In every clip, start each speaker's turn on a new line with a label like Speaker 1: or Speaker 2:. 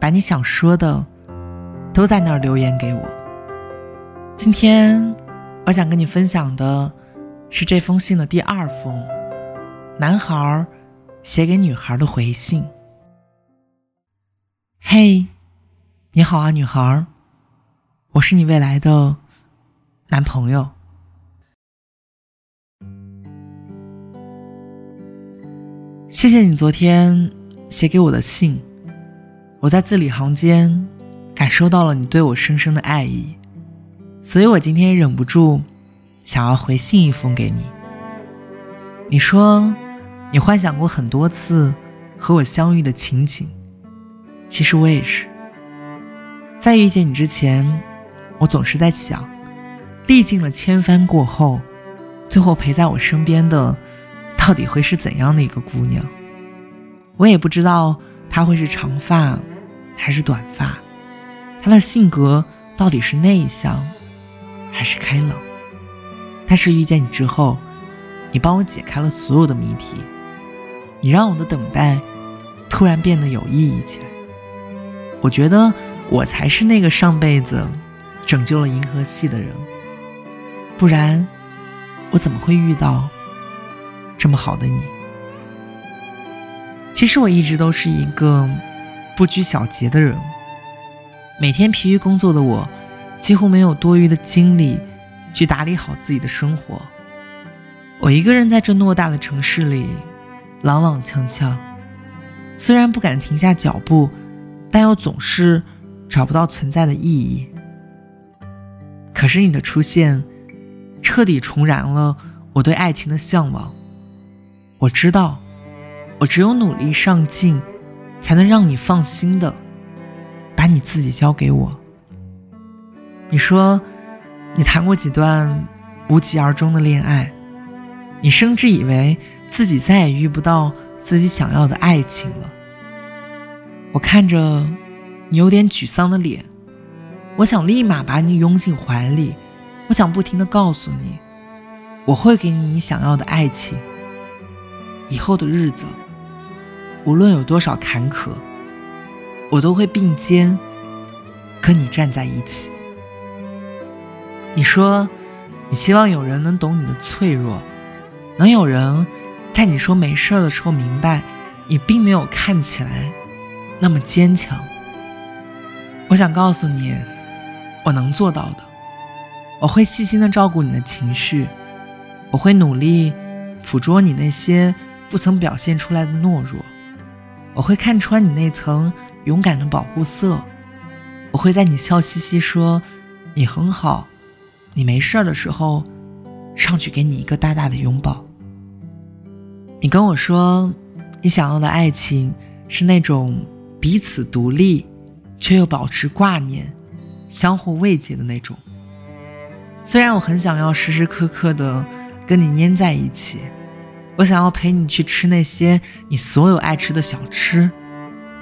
Speaker 1: 把你想说的都在那儿留言给我。今天我想跟你分享的是这封信的第二封，男孩写给女孩的回信。嘿，你好啊，女孩，我是你未来的男朋友。谢谢你昨天写给我的信。我在字里行间感受到了你对我深深的爱意，所以我今天忍不住想要回信一封给你。你说你幻想过很多次和我相遇的情景，其实我也是。在遇见你之前，我总是在想，历尽了千帆过后，最后陪在我身边的到底会是怎样的一个姑娘？我也不知道她会是长发。还是短发，他的性格到底是内向还是开朗？但是遇见你之后，你帮我解开了所有的谜题，你让我的等待突然变得有意义起来。我觉得我才是那个上辈子拯救了银河系的人，不然我怎么会遇到这么好的你？其实我一直都是一个。不拘小节的人，每天疲于工作的我，几乎没有多余的精力去打理好自己的生活。我一个人在这偌大的城市里，踉踉跄跄，虽然不敢停下脚步，但又总是找不到存在的意义。可是你的出现，彻底重燃了我对爱情的向往。我知道，我只有努力上进。才能让你放心的把你自己交给我。你说你谈过几段无疾而终的恋爱，你甚至以为自己再也遇不到自己想要的爱情了。我看着你有点沮丧的脸，我想立马把你拥进怀里，我想不停的告诉你，我会给你你想要的爱情。以后的日子。无论有多少坎坷，我都会并肩跟你站在一起。你说，你希望有人能懂你的脆弱，能有人在你说没事的时候明白你并没有看起来那么坚强。我想告诉你，我能做到的。我会细心的照顾你的情绪，我会努力捕捉你那些不曾表现出来的懦弱。我会看穿你那层勇敢的保护色，我会在你笑嘻嘻说你很好，你没事的时候，上去给你一个大大的拥抱。你跟我说，你想要的爱情是那种彼此独立，却又保持挂念、相互慰藉的那种。虽然我很想要时时刻刻的跟你粘在一起。我想要陪你去吃那些你所有爱吃的小吃，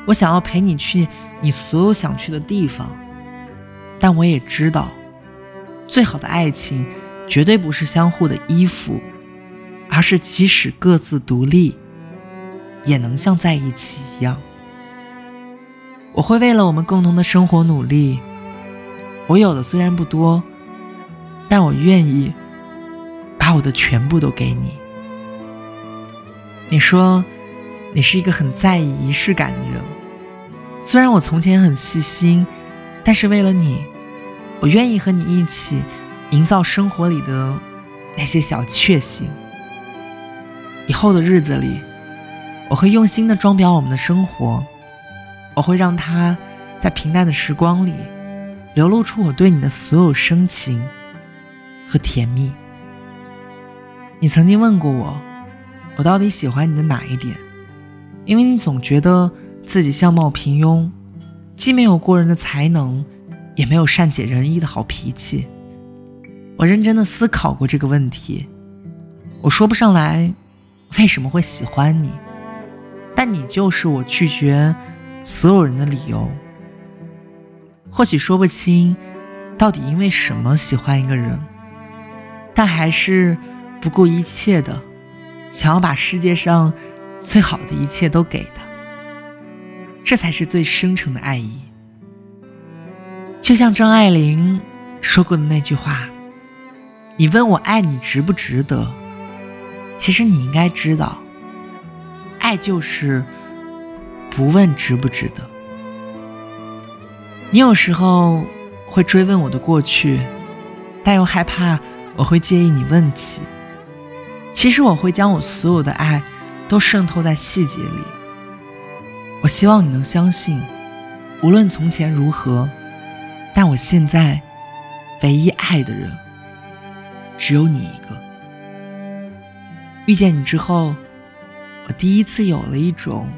Speaker 1: 我想要陪你去你所有想去的地方，但我也知道，最好的爱情绝对不是相互的依附，而是即使各自独立，也能像在一起一样。我会为了我们共同的生活努力，我有的虽然不多，但我愿意把我的全部都给你。你说，你是一个很在意仪式感的人。虽然我从前很细心，但是为了你，我愿意和你一起营造生活里的那些小确幸。以后的日子里，我会用心的装裱我们的生活，我会让它在平淡的时光里流露出我对你的所有深情和甜蜜。你曾经问过我。我到底喜欢你的哪一点？因为你总觉得自己相貌平庸，既没有过人的才能，也没有善解人意的好脾气。我认真的思考过这个问题，我说不上来为什么会喜欢你，但你就是我拒绝所有人的理由。或许说不清到底因为什么喜欢一个人，但还是不顾一切的想要把世界上最好的一切都给他，这才是最深沉的爱意。就像张爱玲说过的那句话。你问我爱你值不值得？其实你应该知道，爱就是不问值不值得。你有时候会追问我的过去，但又害怕我会介意你问起。其实我会将我所有的爱都渗透在细节里。我希望你能相信，无论从前如何，但我现在唯一爱的人。只有你一个。遇见你之后，我第一次有了一种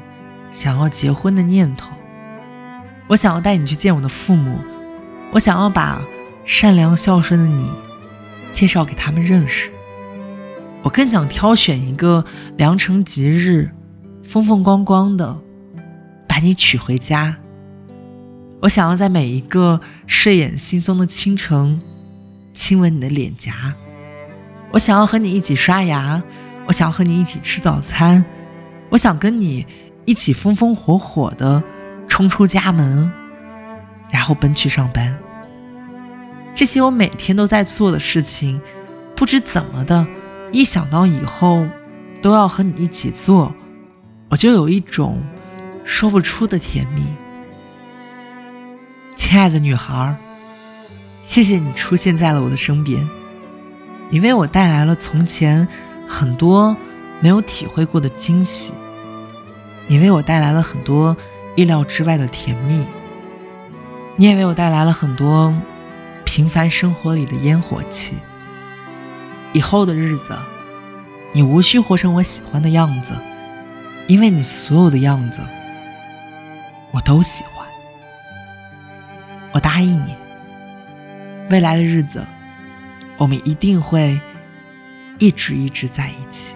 Speaker 1: 想要结婚的念头。我想要带你去见我的父母，我想要把善良孝顺的你介绍给他们认识。我更想挑选一个良辰吉日，风风光光的把你娶回家。我想要在每一个睡眼惺忪的清晨，亲吻你的脸颊。我想要和你一起刷牙，我想要和你一起吃早餐，我想跟你一起风风火火的冲出家门，然后奔去上班。这些我每天都在做的事情，不知怎么的，一想到以后都要和你一起做，我就有一种说不出的甜蜜。亲爱的女孩，谢谢你出现在了我的身边。你为我带来了从前很多没有体会过的惊喜，你为我带来了很多意料之外的甜蜜，你也为我带来了很多平凡生活里的烟火气。以后的日子，你无需活成我喜欢的样子，因为你所有的样子我都喜欢。我答应你，未来的日子。我们一定会一直一直在一起，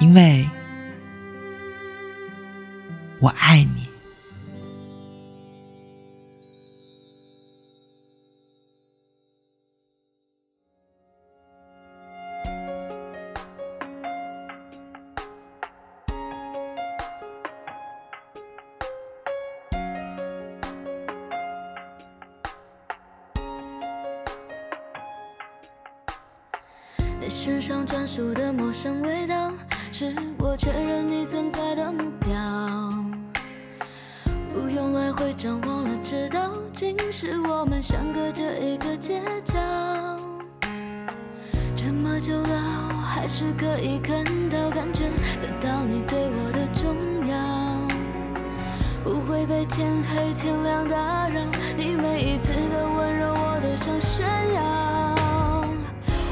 Speaker 1: 因为我爱你。
Speaker 2: 身上专属的陌生味道，是我确认你存在的目标。不用来回张望了，知道竟是我们相隔着一个街角。这么久了，我还是可以看到、感觉得到你对我的重要。不会被天黑天亮打扰，你每一次的温柔，我都想炫耀。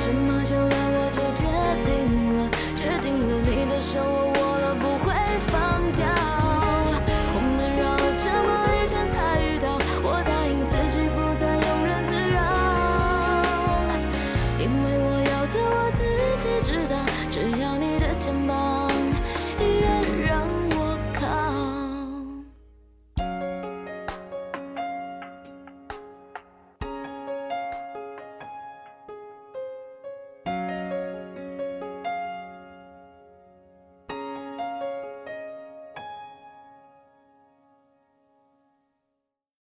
Speaker 2: 这么久了，我就决定了，决定了你的手。